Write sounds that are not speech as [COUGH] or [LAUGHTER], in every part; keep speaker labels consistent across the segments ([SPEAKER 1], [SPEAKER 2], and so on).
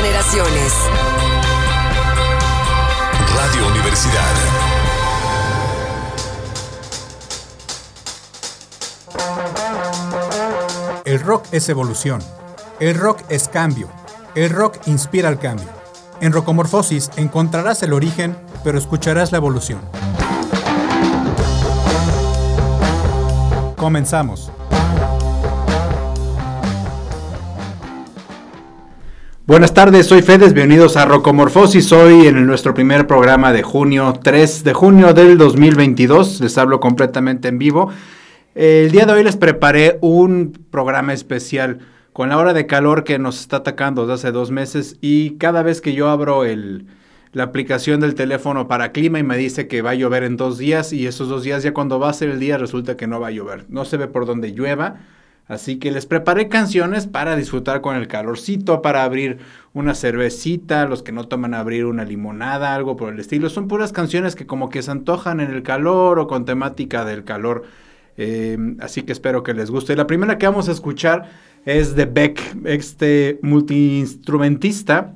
[SPEAKER 1] generaciones.
[SPEAKER 2] Radio Universidad.
[SPEAKER 3] El rock es evolución. El rock es cambio. El rock inspira el cambio. En Rocomorfosis encontrarás el origen, pero escucharás la evolución. Comenzamos. Buenas tardes, soy Fedes, bienvenidos a Rocomorfosis. Hoy en nuestro primer programa de junio, 3 de junio del 2022. Les hablo completamente en vivo. El día de hoy les preparé un programa especial con la hora de calor que nos está atacando desde hace dos meses y cada vez que yo abro el, la aplicación del teléfono para clima y me dice que va a llover en dos días y esos dos días ya cuando va a ser el día resulta que no va a llover. No se ve por dónde llueva Así que les preparé canciones para disfrutar con el calorcito, para abrir una cervecita, los que no toman abrir una limonada, algo por el estilo. Son puras canciones que como que se antojan en el calor o con temática del calor. Em, así que espero que les guste. La primera que vamos a escuchar es de Beck, este multiinstrumentista,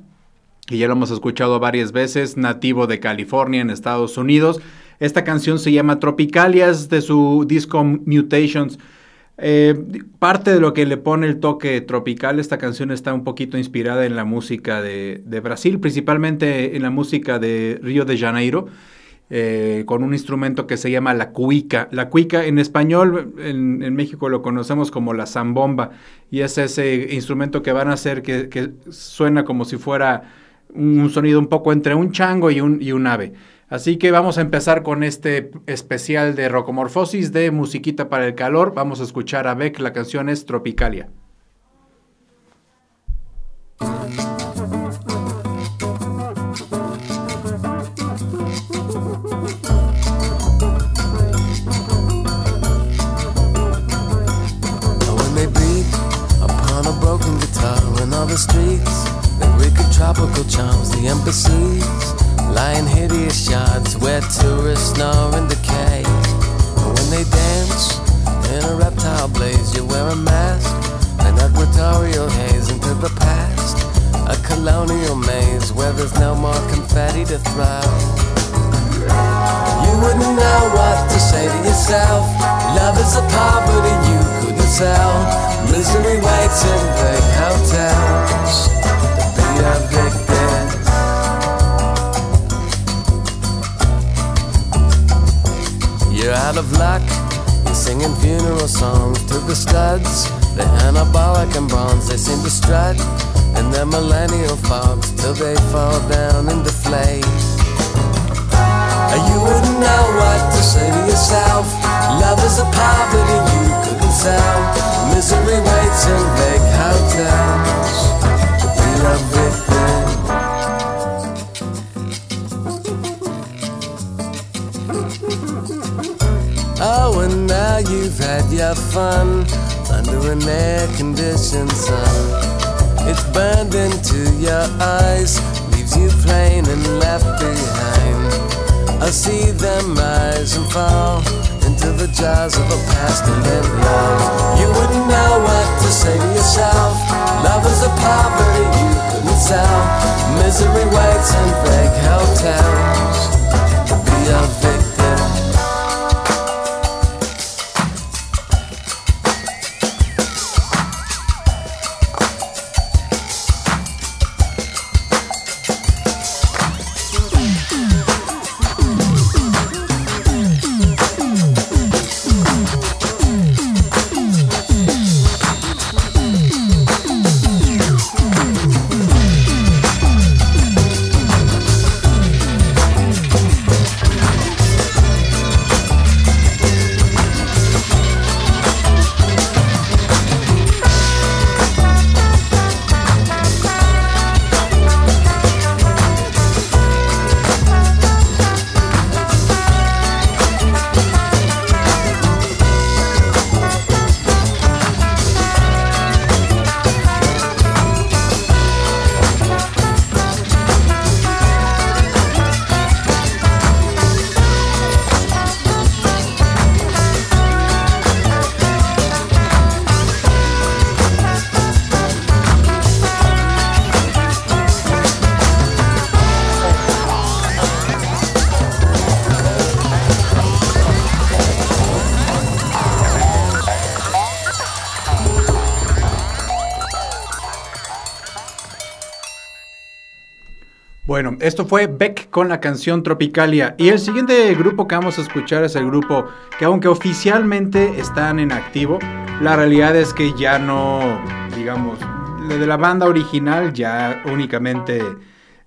[SPEAKER 3] que ya lo hemos escuchado varias veces, nativo de California en Estados Unidos. Esta canción se llama Tropicalias de su disco Mutations. Eh, parte de lo que le pone el toque tropical, esta canción está un poquito inspirada en la música de, Brasil, principalmente en la música de Río de Janeiro, eh, con un instrumento que se llama la cuica. La cuica en español, en, México lo conocemos como la zambomba, y es ese instrumento que van a hacer que, suena como si fuera un, sonido un poco entre un chango y un, y un ave. Así que vamos a empezar con este especial de Rocomorfosis de Musiquita para el Calor. Vamos a escuchar a Beck, la canción es Tropicalia. Lying hideous shards where tourists snore and decay. And when they dance in a reptile blaze, you wear a mask, an equatorial haze into the past. A colonial maze where there's no more confetti to throw. You wouldn't know what to say to yourself. Love is a poverty you couldn't sell. Misery waits in big hotels. The beat of You're out of luck. You're singing funeral songs to the studs. They're anabolic and bronze. They seem to strut in their millennial fogs till they fall down and deflate. You wouldn't know what to say to yourself. Love is a poverty you couldn't sell. Misery waits in vague hotels. Oh, and now you've had your fun under an air conditioned sun. It's burned into your eyes, leaves you plain and left behind. I see them rise and fall into the jaws of a past and then love. You wouldn't know what to say to yourself. Love is a poverty you couldn't sell. Misery waits in fake hotels be a victim. Bueno, esto fue Beck con la canción Tropicalia. Y el siguiente grupo que vamos a escuchar es el grupo que aunque oficialmente están en activo, la realidad es que ya no, digamos, de la banda original ya únicamente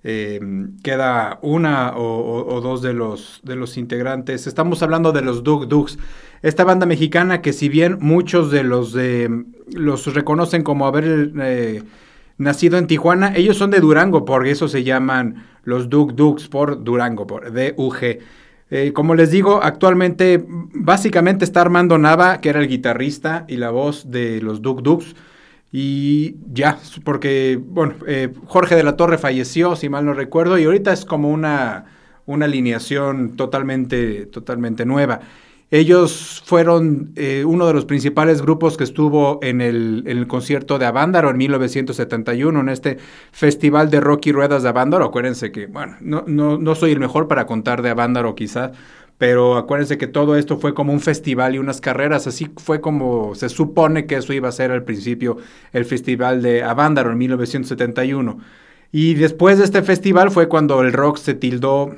[SPEAKER 3] eh, queda una o, dos de los, de los integrantes. Estamos hablando de los Duk Duks. Esta banda mexicana que si bien muchos de los de los reconocen como haber... Eh, nacido en Tijuana. Ellos son de Durango, por eso se llaman los Duk Duks por Durango, por D-U-G. Eh, como les digo, actualmente básicamente está Armando Nava, que era el guitarrista y la voz de los Duk Duks. Y ya, porque, bueno, eh, Jorge de la Torre falleció, si mal no recuerdo, y ahorita es como una, una alineación totalmente, totalmente nueva. Ellos fueron eh, uno de los principales grupos que estuvo en el, concierto de Avándaro en 1971, en este festival de rock y ruedas de Avándaro. Acuérdense que, bueno, no, no, no soy el mejor para contar de Avándaro quizás, pero acuérdense que todo esto fue como un festival y unas carreras, así fue como se supone que eso iba a ser al principio el festival de Avándaro en 1971. Y después de este festival fue cuando el rock se tildó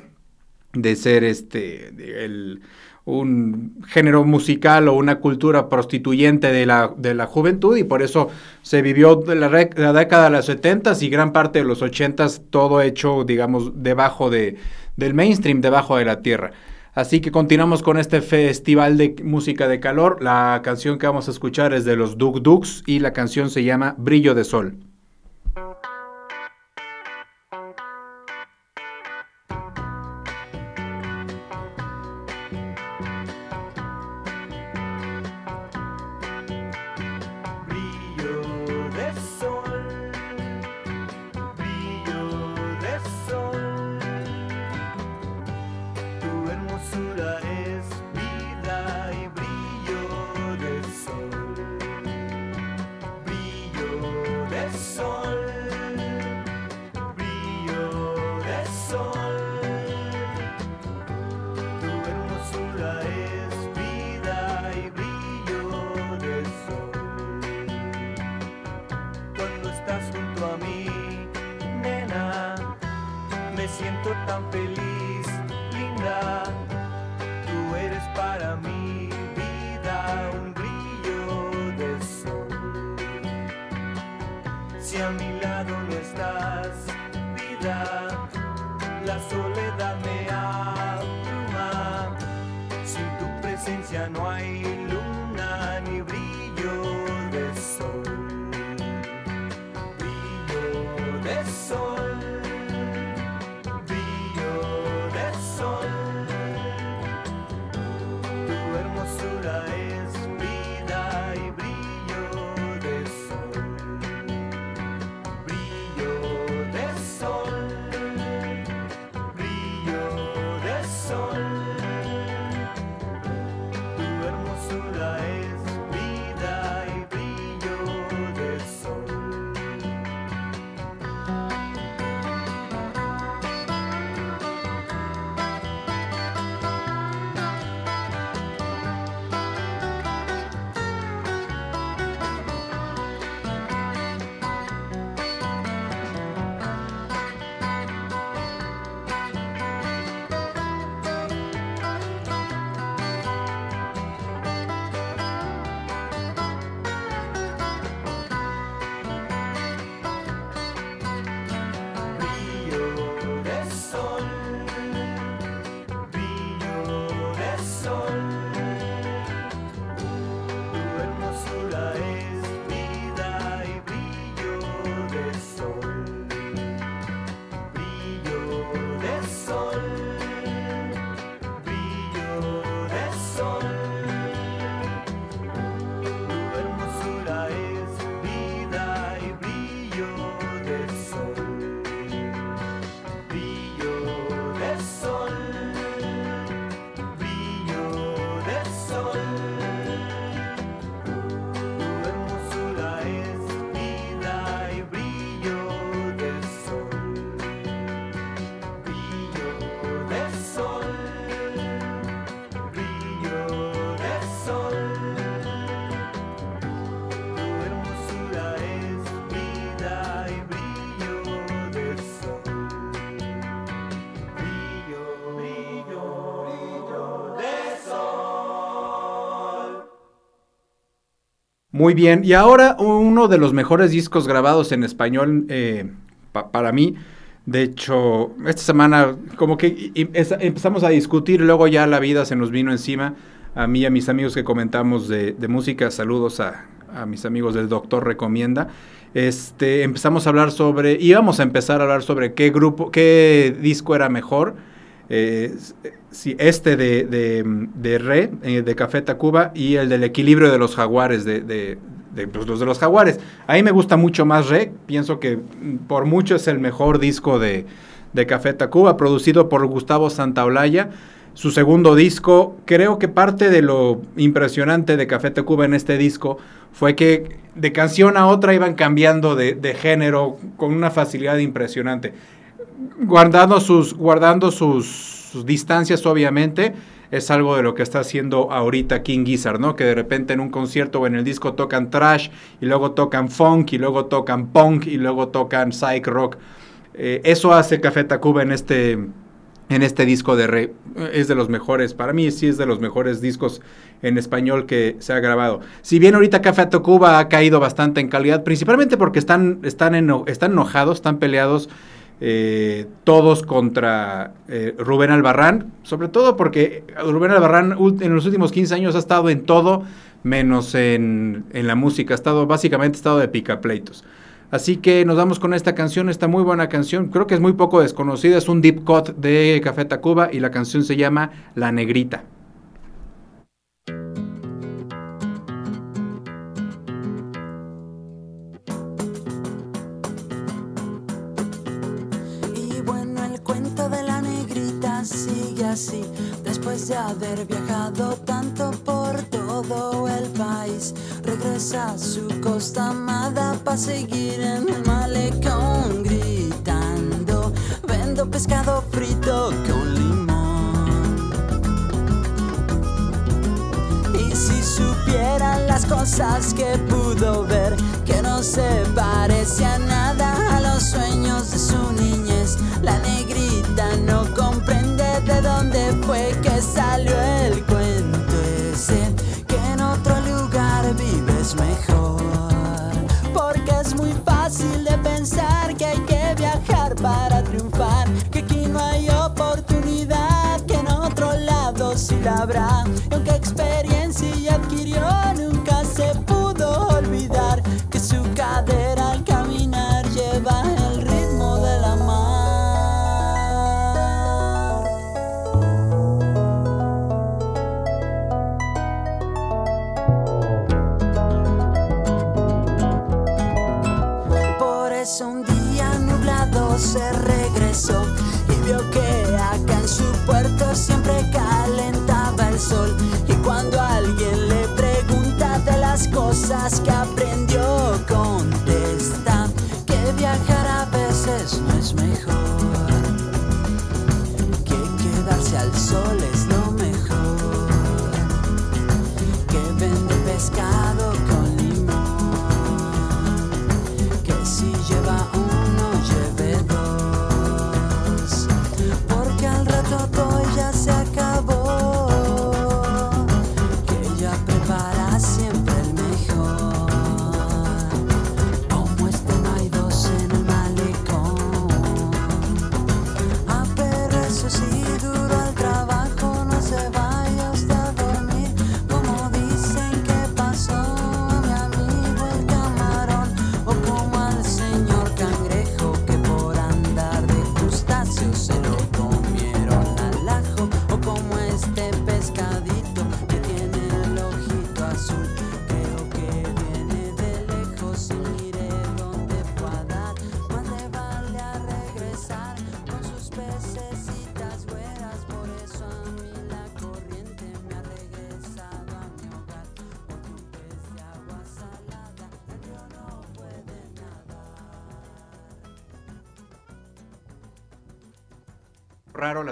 [SPEAKER 3] de ser este, el un género musical o una cultura prostituyente de la, de la juventud y por eso se vivió la, la, década de los 70 y gran parte de los 80 todo hecho, digamos, debajo de, del mainstream, debajo de la tierra. Así que continuamos con este festival de música de calor. La canción que vamos a escuchar es de los Duk Duks y la canción se llama Brillo de Sol.
[SPEAKER 4] sol, brillo de sol.
[SPEAKER 3] Muy bien, y ahora uno de los mejores discos grabados en español eh, para mí. De hecho, esta semana como que empezamos a discutir, luego ya la vida se nos vino encima. A mí y a mis amigos que comentamos de, música, saludos a, mis amigos del Doctor Recomienda. Este, empezamos a hablar sobre, íbamos a empezar a hablar sobre qué grupo, qué disco era mejor eh, sí, este de, de, Re, eh, de Café Tacuba, y el del equilibrio de los jaguares, de, de, pues, los de los jaguares. A mí me gusta mucho más Re, pienso que mm, por mucho es el mejor disco de, de Café Tacuba, producido por Gustavo Santaolalla. Su segundo disco, creo que parte de lo impresionante de Café Tacuba en este disco fue que de canción a otra iban cambiando de, de género con una facilidad impresionante guardando sus, guardando sus, distancias, obviamente, es algo de lo que está haciendo ahorita King Gizzard, ¿no? Que de repente en un concierto o en el disco tocan trash, y luego tocan funk, y luego tocan punk, y luego tocan psych rock. Eh, eso hace Café Tacuba en este, en este disco de Rey. Es de los mejores, para mí sí es de los mejores discos en español que se ha grabado. Si bien ahorita Café Tacuba ha caído bastante en calidad, principalmente porque están, están, están enojados, están peleados eh, todos contra eh, Rubén Albarrán, sobre todo porque Rubén Albarrán en los últimos 15 años ha estado en todo menos en, en la música, ha estado básicamente estado de picapleitos. Así que nos vamos con esta canción, esta muy buena canción, creo que es muy poco desconocida, es un deep cut de Café Tacuba y la canción se llama La Negrita.
[SPEAKER 1] Después de haber viajado tanto por todo el país, regresa a su costa amada para seguir en el malecón gritando, vendo pescado frito con limón. Y si supieran las cosas que pudo ver, que no se parece a nada a los sueños de su niñez, las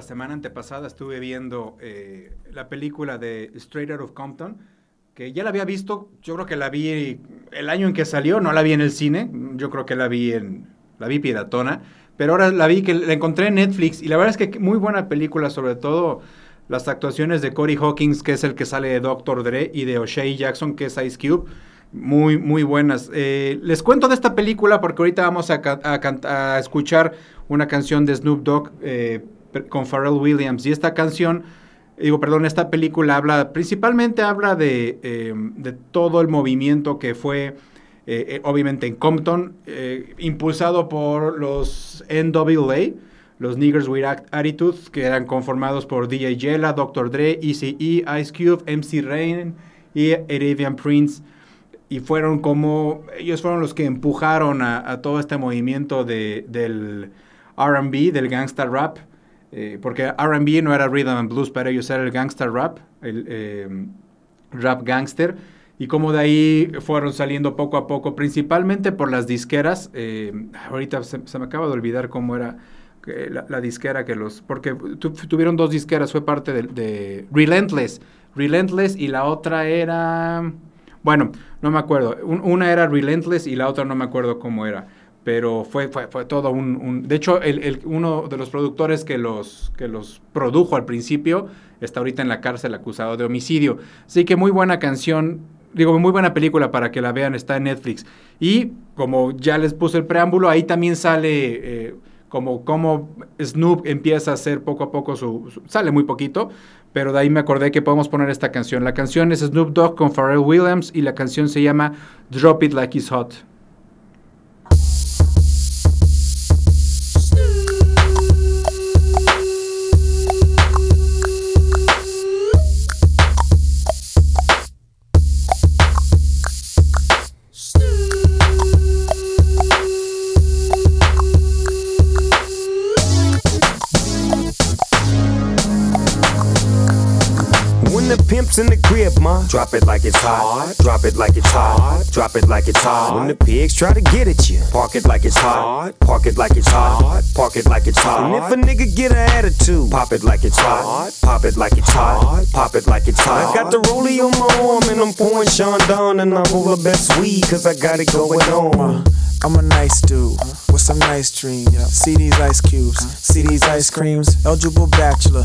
[SPEAKER 3] semana antepasada estuve viendo eh, la película de Straight Out of Compton, que ya la había visto, yo creo que la vi el año en que salió, no la vi en el cine, yo creo que la vi en, la vi piratona, pero ahora la vi que la encontré en Netflix y la verdad es que muy buena película, sobre todo las actuaciones de Corey Hawkins, que es el que sale de Doctor Dre, y de O'Shea Jackson, que es Ice Cube. muy, muy buenas. Eh, les cuento de esta película porque ahorita vamos a, a, escuchar una canción de Snoop Dogg eh, con Pharrell Williams. Y esta canción, digo, perdón, esta película habla, principalmente habla de, eh, de todo el movimiento que fue, obviamente en Compton, impulsado por los NWA los Niggers with Attitude, que eran conformados por DJ Jella, Dr. Dre, Eazy-E, Ice Cube, MC Rain y Arabian Prince y fueron como, ellos fueron los que empujaron a, todo este movimiento de, del RB, del gangsta rap, eh, porque RB no era rhythm and blues, para ellos era el gangsta rap, el eh, rap gangster, y como de ahí fueron saliendo poco a poco, principalmente por las disqueras, eh, ahorita se, me acaba de olvidar cómo era la, disquera que los, porque tuvieron dos disqueras, fue parte de, de Relentless, Relentless y la otra era... Bueno, no me acuerdo. una era Relentless y la otra no me acuerdo cómo era. Pero fue, fue, fue todo un, De hecho, el, uno de los productores que los, que los produjo al principio está ahorita en la cárcel acusado de homicidio. Así que muy buena canción. Digo, muy buena película para que la vean. Está en Netflix. Y como ya les puse el preámbulo, ahí también sale... Eh, como, como Snoop empieza a hacer poco a poco su, Sale muy poquito, pero de ahí me acordé que podemos poner esta canción. La canción es Snoop Dogg con Pharrell Williams y la canción se llama Drop It Like It's Hot.
[SPEAKER 5] The crib, ma. Drop it like it's hot. Drop it like it's hot. Drop it like it's hot. When the pigs try to get at you, park it like it's hot. Park it like it's hot. Park it like it's hot. And if a nigga get an attitude, pop it like it's hot. Pop it like it's hot. Pop it like it's hot. I got the rollie on my arm and I'm pouring Sean down and I roll the best weed cause I got it going on.
[SPEAKER 6] I'm a nice dude with some nice dreams. See these ice cubes, see these ice creams. Eligible bachelor,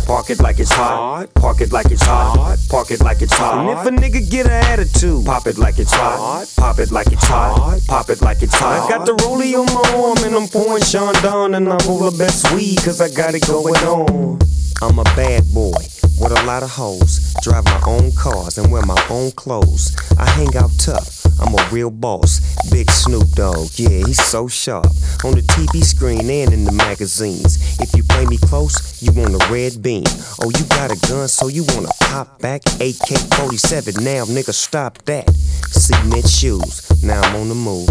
[SPEAKER 5] park it like it's hot. Park it like it's hot. Park it like it's hot. And if a nigga get an attitude, pop it like it's hot. Pop it like it's hot. Pop it like it's hot. I got the rollie on my arm and I'm pouring Sean down and I roll the best weed cause I got it going on. I'm a bad boy with a lot of hoes. Drive my own cars and wear my own clothes. I hang out tough. I'm a real boss. Big Snoop Dogg, yeah, he's so sharp. On the TV screen and in the magazines. If you play me close, you want a red beam. Oh, you got a gun, so you wanna pop back? AK 47, now nigga, stop that. Cement shoes, now I'm on the move.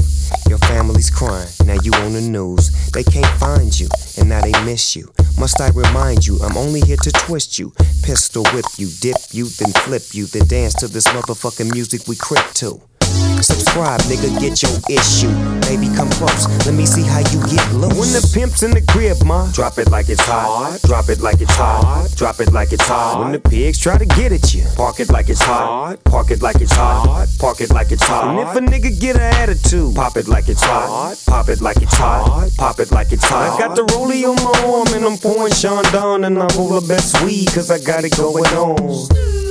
[SPEAKER 5] Your family's crying, now you on the news. They can't find you, and now they miss you. Must I remind you, I'm only here to twist you. Pistol whip you, dip you, then flip you, then dance to this motherfucking music we crip to. Subscribe, nigga, get your issue. Baby, come close. Let me see how you get loose. When the pimp's in the crib, ma, drop it like it's hot. Drop it like it's hot. Drop it like it's hot. When the pigs try to get at you, park it like it's hot. Park it like it's hot. Park it like it's hot. And if a nigga get an attitude, pop it like it's hot. Pop it like it's hot. Pop it like it's hot. I got the rollie on my arm and I'm pouring Sean down and I roll the best weed cause I got it going on.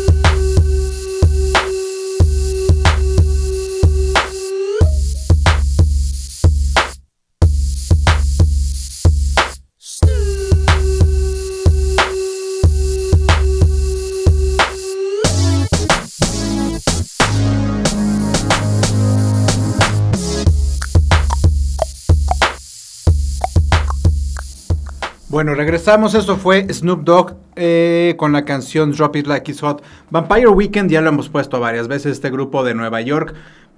[SPEAKER 3] Bueno, regresamos. Eso fue Snoop Dogg eh, con la canción Drop It Like It's Hot. Vampire Weekend ya lo hemos puesto varias veces, este grupo de Nueva York.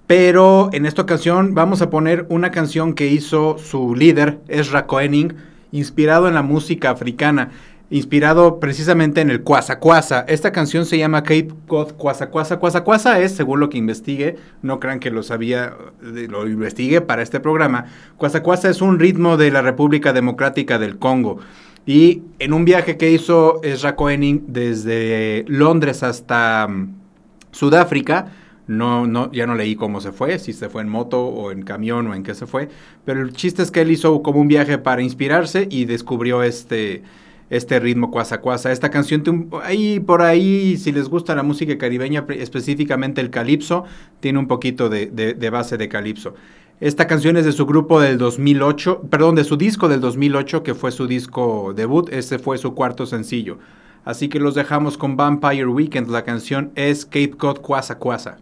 [SPEAKER 3] Pero en esta ocasión vamos a poner una canción que hizo su líder, Ezra Koenig, inspirado en la música africana inspirado precisamente en el Kwasa Kwasa. Esta canción se llama Cape God Kwasa Kwasa. Kwasa Kwasa es, según lo que investigue, no crean que lo sabía, lo investigue para este programa. Kwasa Kwasa es un ritmo de la República Democrática del Congo. Y en un viaje que hizo Ezra Koenig desde Londres hasta mm, Sudáfrica, no, no, ya no leí cómo se fue, si se fue en moto o en camión o en qué se fue, pero el chiste es que él hizo como un viaje para inspirarse y descubrió este, este ritmo cuasa cuasa. Esta canción, ahí por ahí, si les gusta la música caribeña, específicamente el calipso, tiene un poquito de, de, base de calipso. Esta canción es de su grupo del 2008, perdón, de su disco del 2008, que fue su disco debut, ese fue su cuarto sencillo. Así que los dejamos con Vampire Weekend, la canción es Cape Cod Cuasa Cuasa.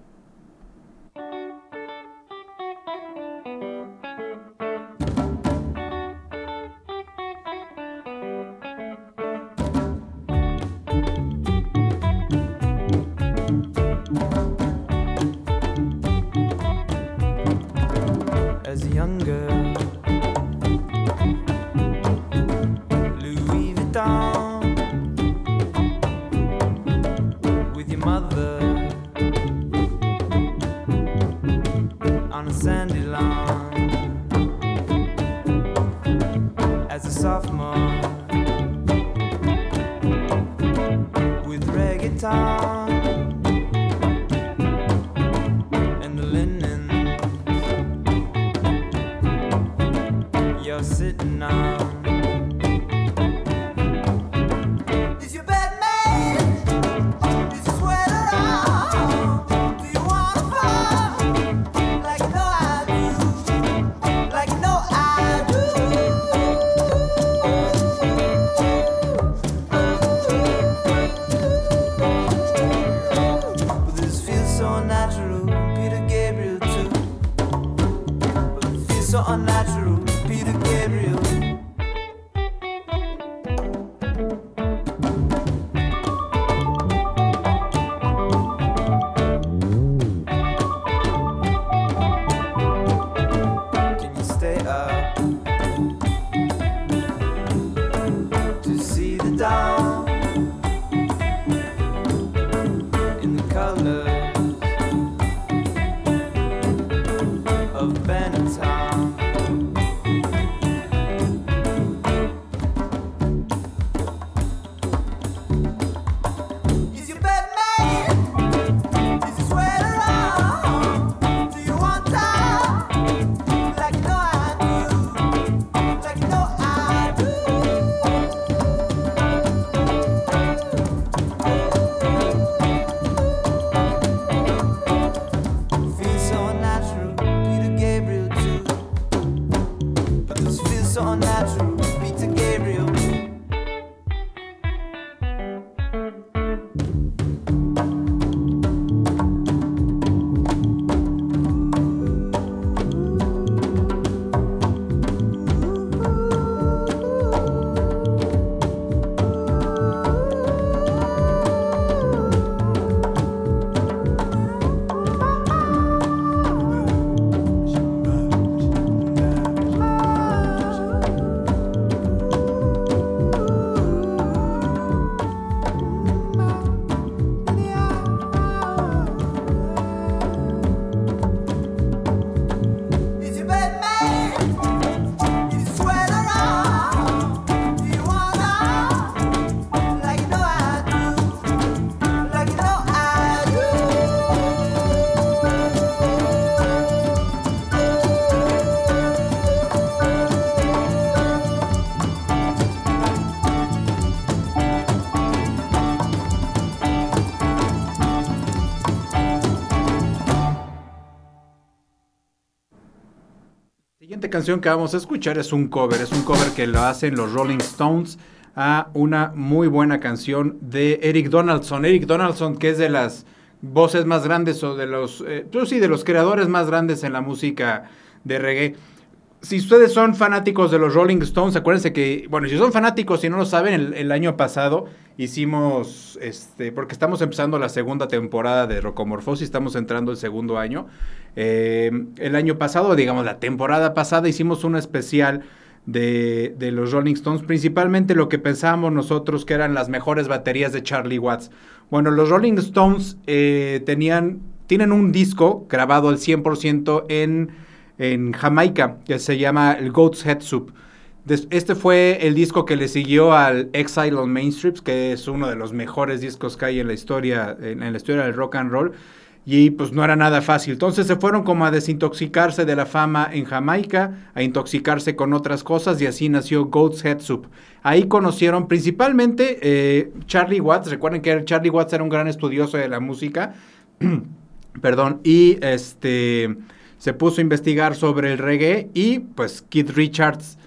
[SPEAKER 3] Canción que vamos a escuchar es un cover, es un cover que lo hacen los Rolling Stones a una muy buena canción de Eric Donaldson. Eric Donaldson, que es de las voces más grandes o de los, eh, sí, de los creadores más grandes en la música de reggae. Si ustedes son fanáticos de los Rolling Stones, acuérdense que, bueno, si son fanáticos y no lo saben, el año pasado hicimos, este, porque estamos empezando la segunda temporada de Rocomorfosis, estamos entrando el segundo año. Eh, el año pasado, digamos, la temporada pasada, hicimos un especial de, de, los Rolling Stones, principalmente lo que pensábamos nosotros que eran las mejores baterías de Charlie Watts. Bueno, los Rolling Stones eh, tenían, tienen un disco grabado al 100% en, en Jamaica que se llama el Goat's Head Soup. Este fue el disco que le siguió al Exile on Main Street, que es uno de los mejores discos que hay en la historia, en la historia del rock and roll y pues no era nada fácil. Entonces se fueron como a desintoxicarse de la fama en Jamaica, a intoxicarse con otras cosas y así nació Goat's Head Soup. Ahí conocieron principalmente eh, Charlie Watts, recuerden que Charlie Watts era un gran estudioso de la música, [CLEARS THROAT] perdón, y este se puso a investigar sobre el reggae y pues Keith Richards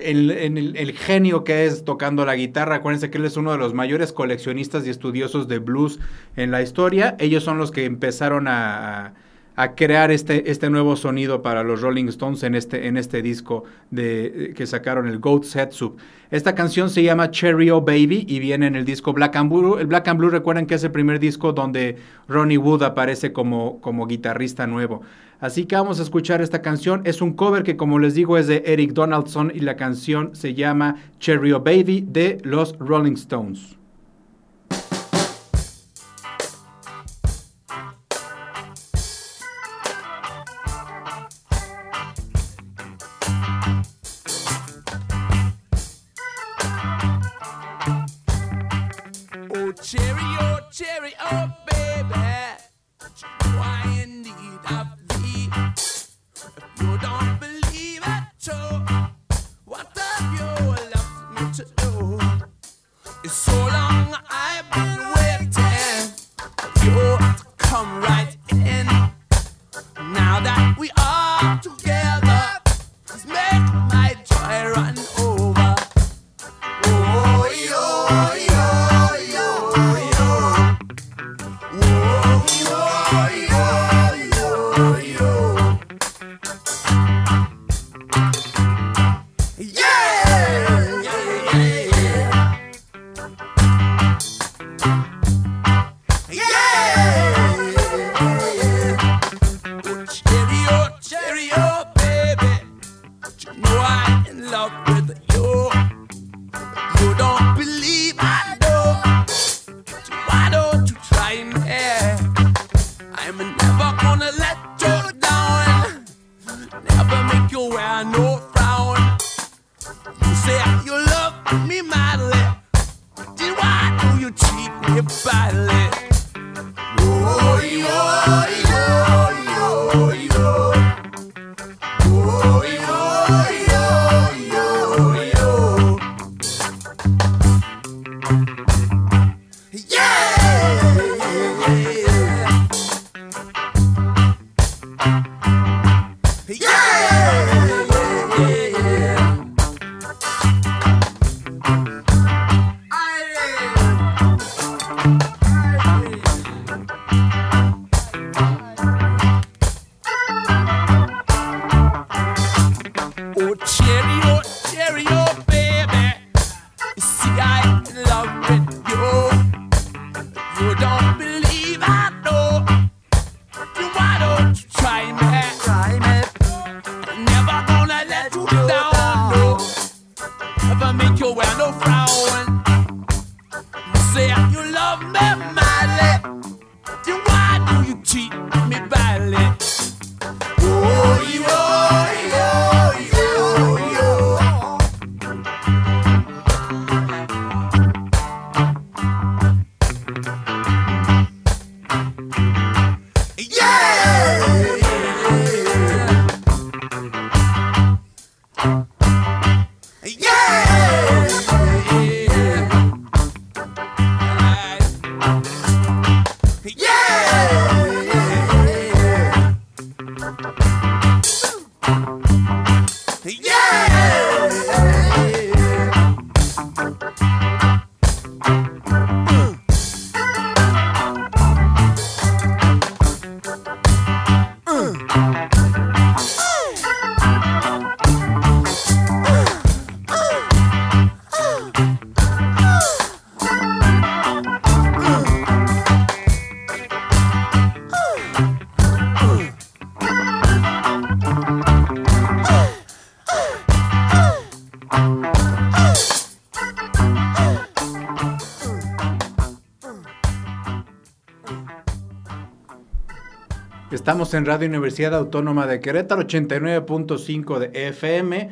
[SPEAKER 3] el, el, genio que es tocando la guitarra. Acuérdense que él es uno de los mayores coleccionistas y estudiosos de blues en la historia. Ellos son los que empezaron a, a crear este, este nuevo sonido para los Rolling Stones en este, en este disco de, que sacaron, el Goat's Head Soup. Esta canción se llama Cherry O Baby y viene en el disco Black and Blue. El Black and Blue recuerden que es el primer disco donde Ronnie Wood aparece como, como guitarrista nuevo. Así que vamos a escuchar esta canción. Es un cover que, como les digo, es de Eric Donaldson y la canción se llama Cherry Baby de los Rolling Stones. Estamos en Radio Universidad Autónoma de Querétaro, 89.5 de FM,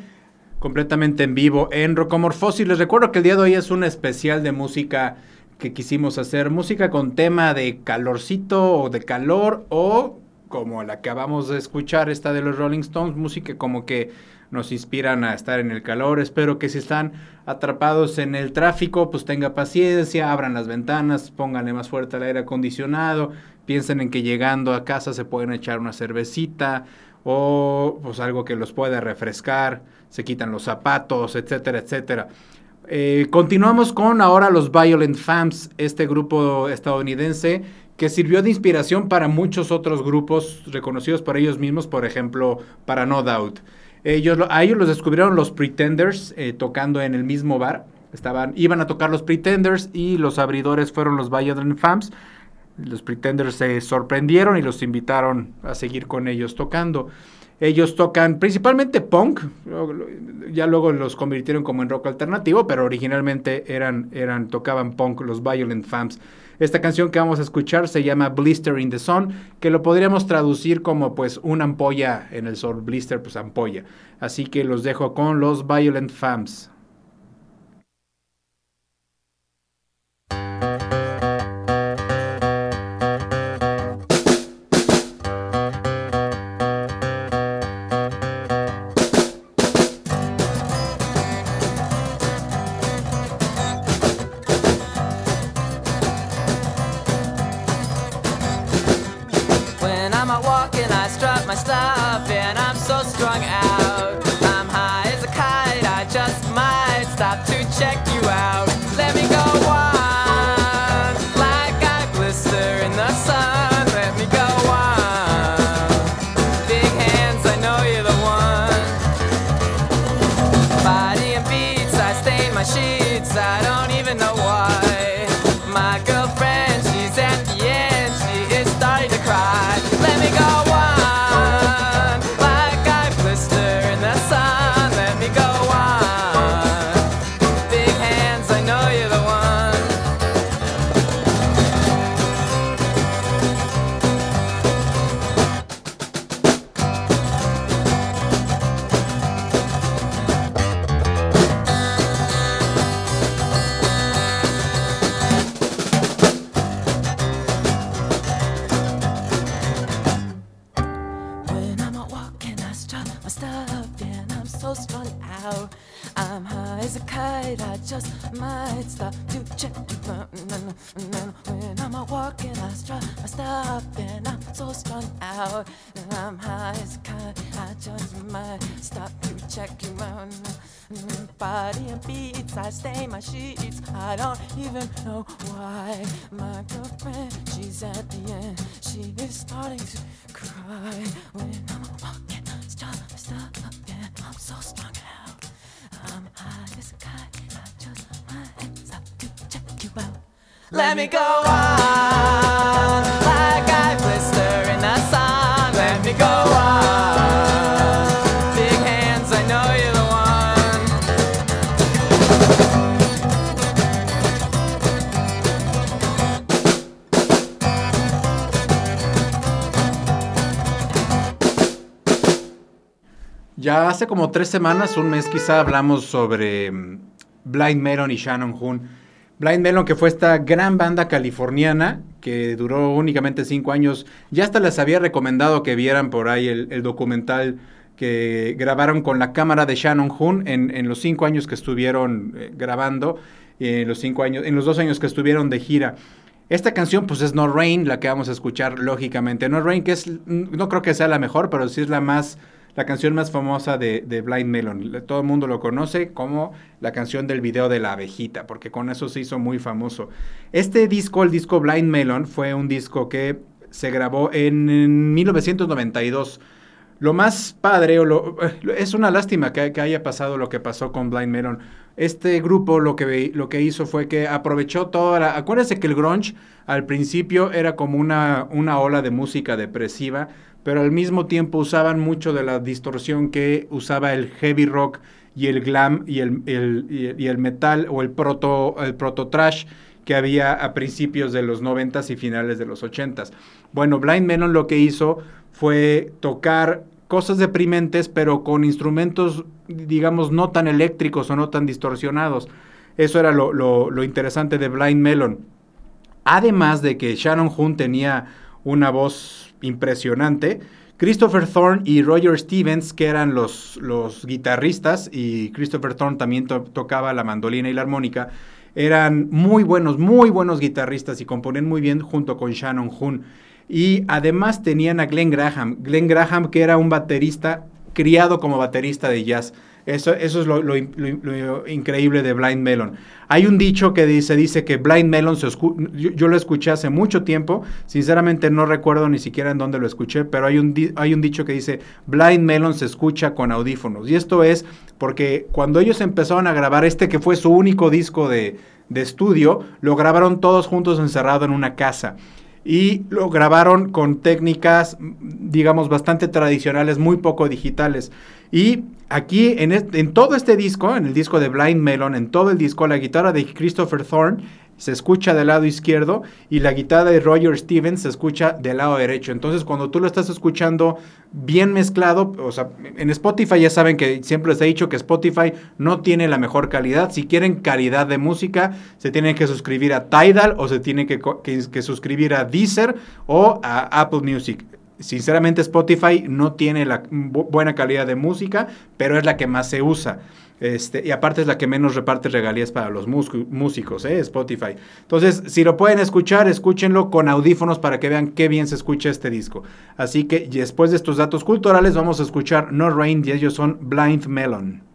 [SPEAKER 3] completamente en vivo en Rocomorfosis. Les recuerdo que el día de hoy es un especial de música que quisimos hacer, música con tema de calorcito o de calor o como la que acabamos de escuchar, esta de los Rolling Stones, música como que nos inspiran a estar en el calor. Espero que si están atrapados en el tráfico, pues tenga paciencia, abran las ventanas, pónganle más fuerte el aire acondicionado, piensen en que llegando a casa se pueden echar una cervecita o pues algo que los pueda refrescar, se quitan los zapatos, etcétera, etcétera. Eh, continuamos con ahora los Violent Femmes, este grupo estadounidense que sirvió de inspiración para muchos otros grupos reconocidos por ellos mismos, por ejemplo, para No Doubt. Ellos, a ellos los descubrieron los Pretenders eh, tocando en el mismo bar. Estaban, iban a tocar los Pretenders y los abridores fueron los Violent Femmes. Los Pretenders se sorprendieron y los invitaron a seguir con ellos tocando. Ellos tocan principalmente punk, ya luego los convirtieron como en rock alternativo, pero originalmente eran, eran, tocaban punk los Violent Femmes. Esta canción que vamos a escuchar se llama Blister in the Sun, que lo podríamos traducir como pues una ampolla en el sol, blister pues ampolla. Así que los dejo con los Violent Femmes.
[SPEAKER 1] Let me go on like I blister in the sun. Let me go on. Big hands, I know you're the one.
[SPEAKER 3] Ya hace como tres semanas, un mes quizá, hablamos sobre mm, Blind Melon y Shannon Hoon. Blind Melon, que fue esta gran banda californiana que duró únicamente cinco años. Ya hasta les había recomendado que vieran por ahí el, documental que grabaron con la cámara de Shannon Hoon en, los cinco años que estuvieron eh, grabando, en los cinco años, en los dos años que estuvieron de gira. Esta canción, pues es No Rain, la que vamos a escuchar lógicamente. No Rain, que es, no creo que sea la mejor, pero sí es la más, la canción más famosa de, de Blind Melon. Todo el mundo lo conoce como la canción del video de la abejita, porque con eso se hizo muy famoso. Este disco, el disco Blind Melon, fue un disco que se grabó en, en 1992. Lo más padre, o lo, es una lástima que, que, haya pasado lo que pasó con Blind Melon. Este grupo lo que, lo que hizo fue que aprovechó toda la... Acuérdense que el grunge al principio era como una, una ola de música depresiva, pero al mismo tiempo usaban mucho de la distorsión que usaba el heavy rock y el glam y el, metal o el proto, el proto trash que había a principios de los 90 y finales de los 80 Bueno, Blind Melon lo que hizo fue tocar cosas deprimentes, pero con instrumentos, digamos, no tan eléctricos o no tan distorsionados. Eso era lo, interesante de Blind Melon. Además de que Shannon Hoon tenía una voz impresionante, Christopher Thorne y Roger Stevens, que eran los, los guitarristas, y Christopher Thorne también tocaba la mandolina y la armónica, eran muy buenos, muy buenos guitarristas y componen muy bien junto con Shannon Hoon. Y además tenían a Glenn Graham, Glenn Graham que era un baterista criado como baterista de jazz. Eso, eso es lo, increíble de Blind Melon. Hay un dicho que dice, dice que Blind Melon se yo, yo, lo escuché hace mucho tiempo, sinceramente no recuerdo ni siquiera en dónde lo escuché, pero hay un, hay un dicho que dice Blind Melon se escucha con audífonos. Y esto es porque cuando ellos empezaron a grabar este que fue su único disco de, de estudio, lo grabaron todos juntos encerrado en una casa y lo grabaron con técnicas, digamos, bastante tradicionales, muy poco digitales. Y aquí, en, en, todo este disco, en el disco de Blind Melon, en todo el disco, la guitarra de Christopher Thorne se escucha del lado izquierdo y la guitarra de Roger Stevens se escucha del lado derecho. Entonces, cuando tú lo estás escuchando bien mezclado, o sea, en Spotify ya saben que siempre les he dicho que Spotify no tiene la mejor calidad. Si quieren calidad de música, se tienen que suscribir a Tidal o se tienen que, que suscribir a Deezer o a Apple Music. Sinceramente Spotify no tiene la buena calidad de música, pero es la que más se usa. Este, y aparte es la que menos reparte regalías para los músicos, ¿eh? Spotify. Entonces, si lo pueden escuchar, escúchenlo con audífonos para que vean qué bien se escucha este disco. Así que después de estos datos culturales vamos a escuchar No Rain y ellos son Blind Melon.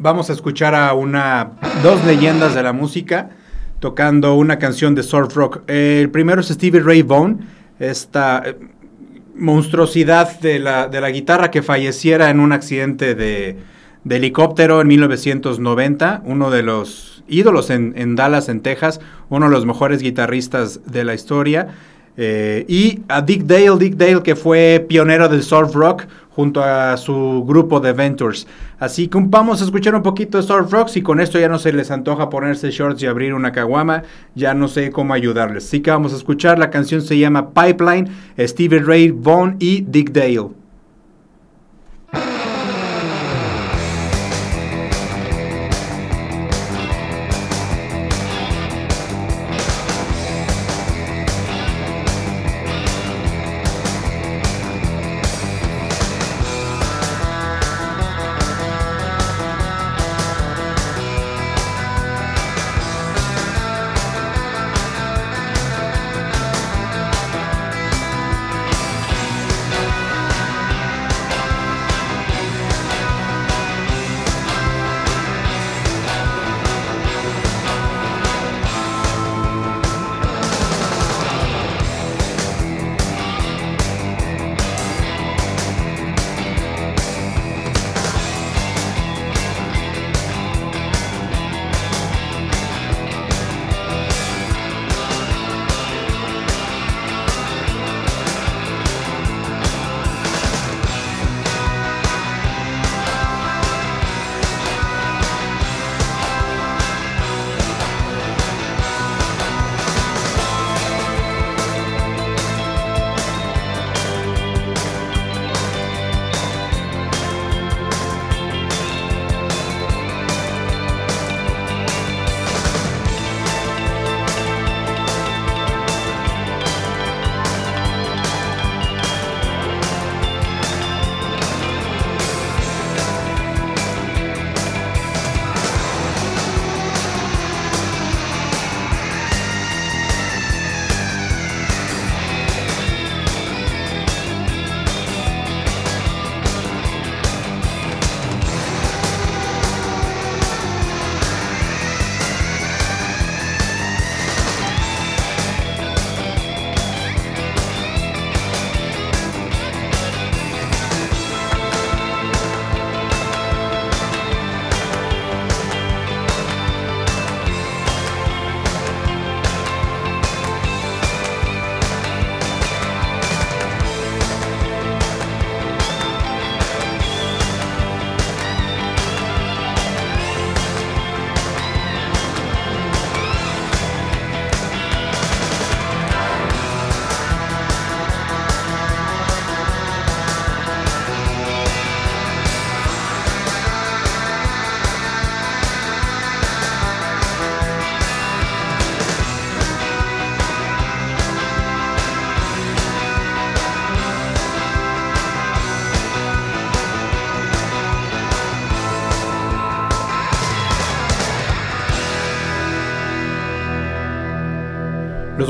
[SPEAKER 3] Vamos a escuchar a una dos leyendas de la música tocando una canción de surf rock. El primero es Stevie Ray Vaughan, esta eh, monstruosidad de la, de la guitarra que falleciera en un accidente de, helicóptero en 1990, uno de los ídolos en, en Dallas, en Texas, uno de los mejores guitarristas de la historia. Eh, y a Dick Dale, Dick Dale que fue pionero del surf rock junto a su grupo de Ventures. Así que vamos a escuchar un poquito de surf rock. Si con esto ya no se les antoja ponerse shorts y abrir una caguama, ya no sé cómo ayudarles. Así que vamos a escuchar. La canción se llama Pipeline, Stevie Ray Vaughan y Dick Dale.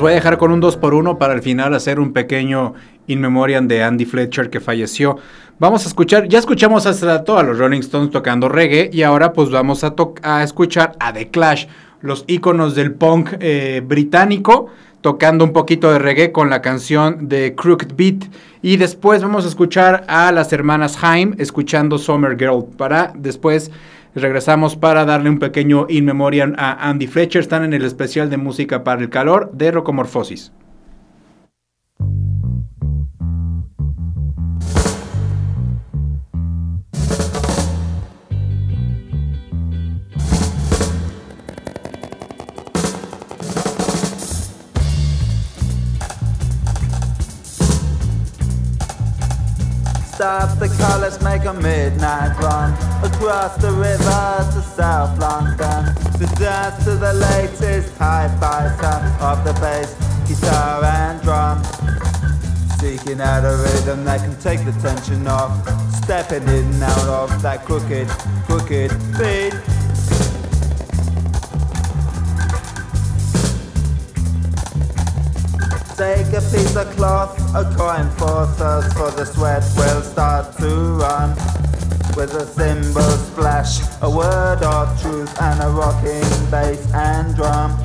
[SPEAKER 3] Voy a dejar con un 2 por 1 para al final hacer un pequeño in memoriam de Andy Fletcher que falleció. Vamos a escuchar, ya escuchamos hace rato a los Rolling Stones tocando reggae y ahora pues vamos a, a escuchar a The Clash, los íconos del punk eh, británico, tocando un poquito de reggae con la canción de Crooked Beat. Y después vamos a escuchar a las hermanas Haim escuchando Summer Girl para después Regresamos para darle un pequeño in memoriam a Andy Fletcher. Están en el especial de música para el calor de Rocomorfosis.
[SPEAKER 7] Stop the car, let's make a midnight run across the river to South London to dance to the latest hi-fi sound of the bass, guitar and drum. Seeking out a rhythm that can take the tension off, stepping in and out of that crooked, crooked beat. A piece of cloth, a coin for thirst, for the sweat will start to run. With a cymbal splash, a word of truth, and a rocking bass and drum.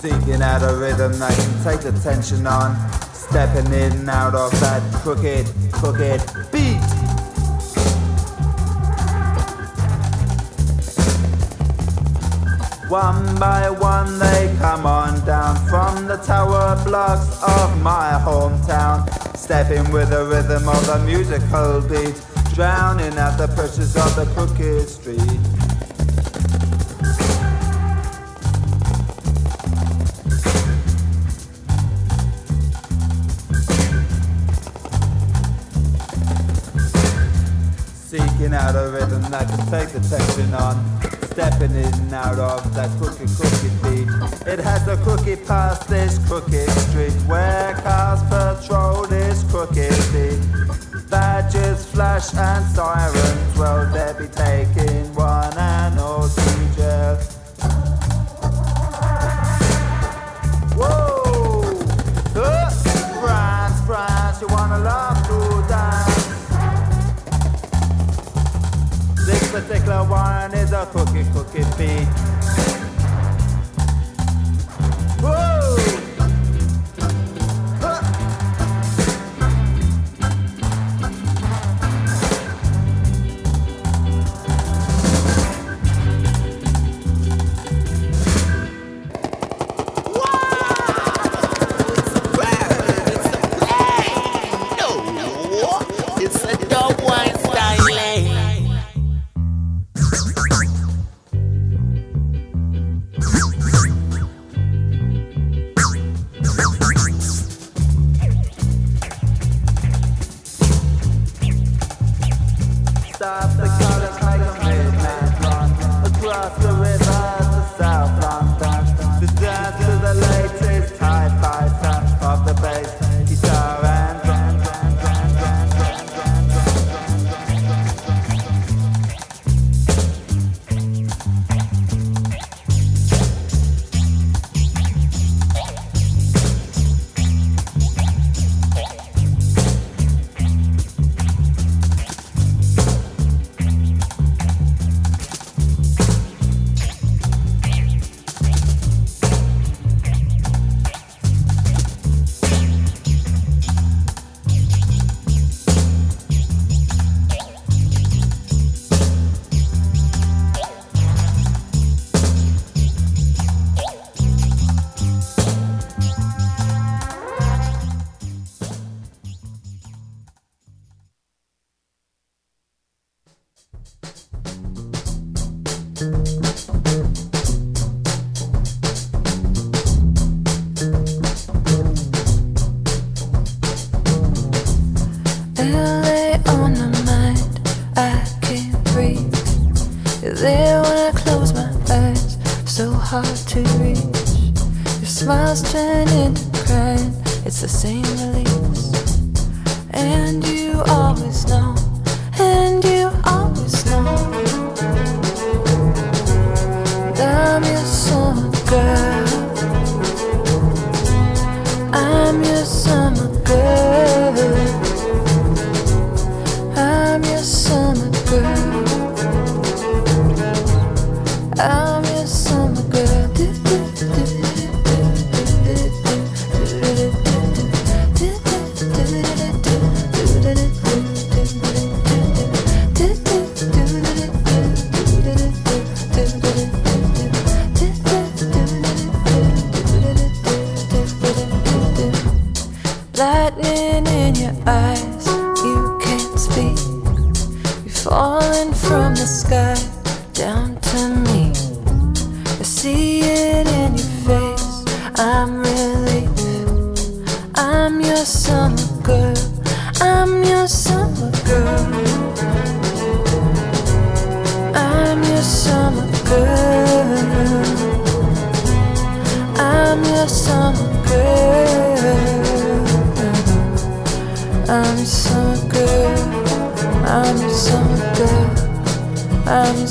[SPEAKER 7] Seeking out a rhythm that can take the tension on. Stepping in and out of that crooked, crooked beat. One by one they come on down from the tower blocks of my hometown. Stepping with the rhythm of the musical beat. Drowning out the pressures of the crooked street. Out a rhythm that can take the tension on. Stepping in and out of that crooked, crooked beat. It has a crooked past this crooked street where cars patrol this crooked beat. Badges flash and sirens, well, they be taking one and all to jail. Whoa! Uh, France, France, you wanna love to particular one is a cookie cookie beat.
[SPEAKER 8] Hard to reach. Your smiles turn into crying, it's the same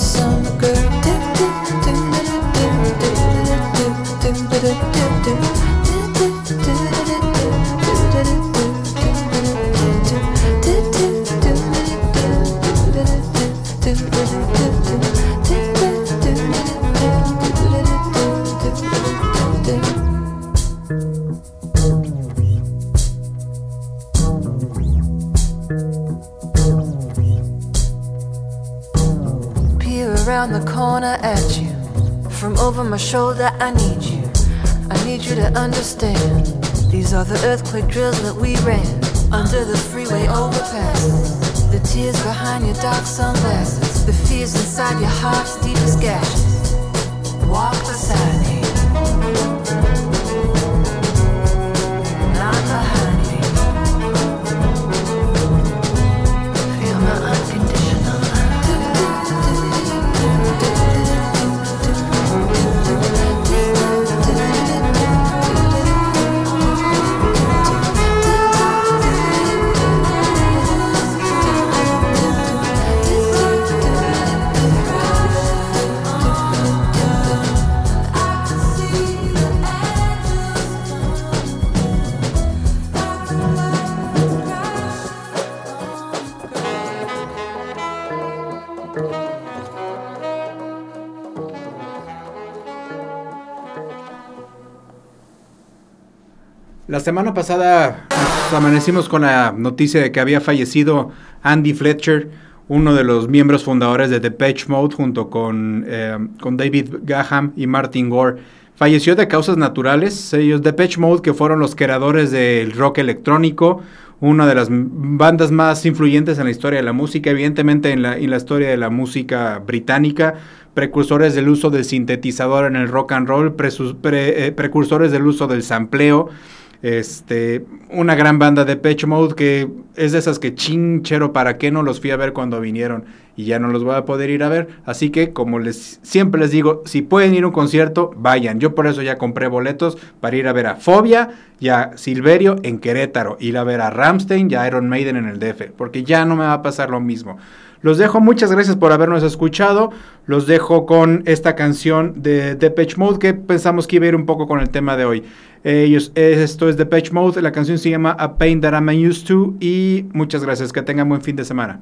[SPEAKER 8] Summer girl. My shoulder, I need you. I need you to understand. These are the earthquake drills that we ran under the freeway overpass. The tears behind your dark sunglasses, the fears inside your heart's deepest gashes.
[SPEAKER 3] La semana pasada amanecimos con la noticia de que había fallecido Andy Fletcher, uno de los miembros fundadores de Depeche Mode, junto con, eh, con David Gaham y Martin Gore. Falleció de causas naturales. Ellos, Depeche Mode, que fueron los creadores del rock electrónico, una de las bandas más influyentes en la historia de la música, evidentemente en la, en la historia de la música británica, precursores del uso del sintetizador en el rock and roll, eh, precursores del uso del sampleo. Este, una gran banda de Pitch Mode que es de esas que chinchero, ¿para qué no los fui a ver cuando vinieron? Y ya no los voy a poder ir a ver. Así que, como les siempre les digo, si pueden ir a un concierto, vayan. Yo por eso ya compré boletos para ir a ver a Fobia y a Silverio en Querétaro, ir a ver a Ramstein y a Iron Maiden en el DF, porque ya no me va a pasar lo mismo. Los dejo, muchas gracias por habernos escuchado. Los dejo con esta canción de Depeche Mode que pensamos que iba a ir un poco con el tema de hoy. Ellos, esto es Depeche Mode, la canción se llama A Pain That I'm Used To y muchas gracias, que tengan buen fin de semana.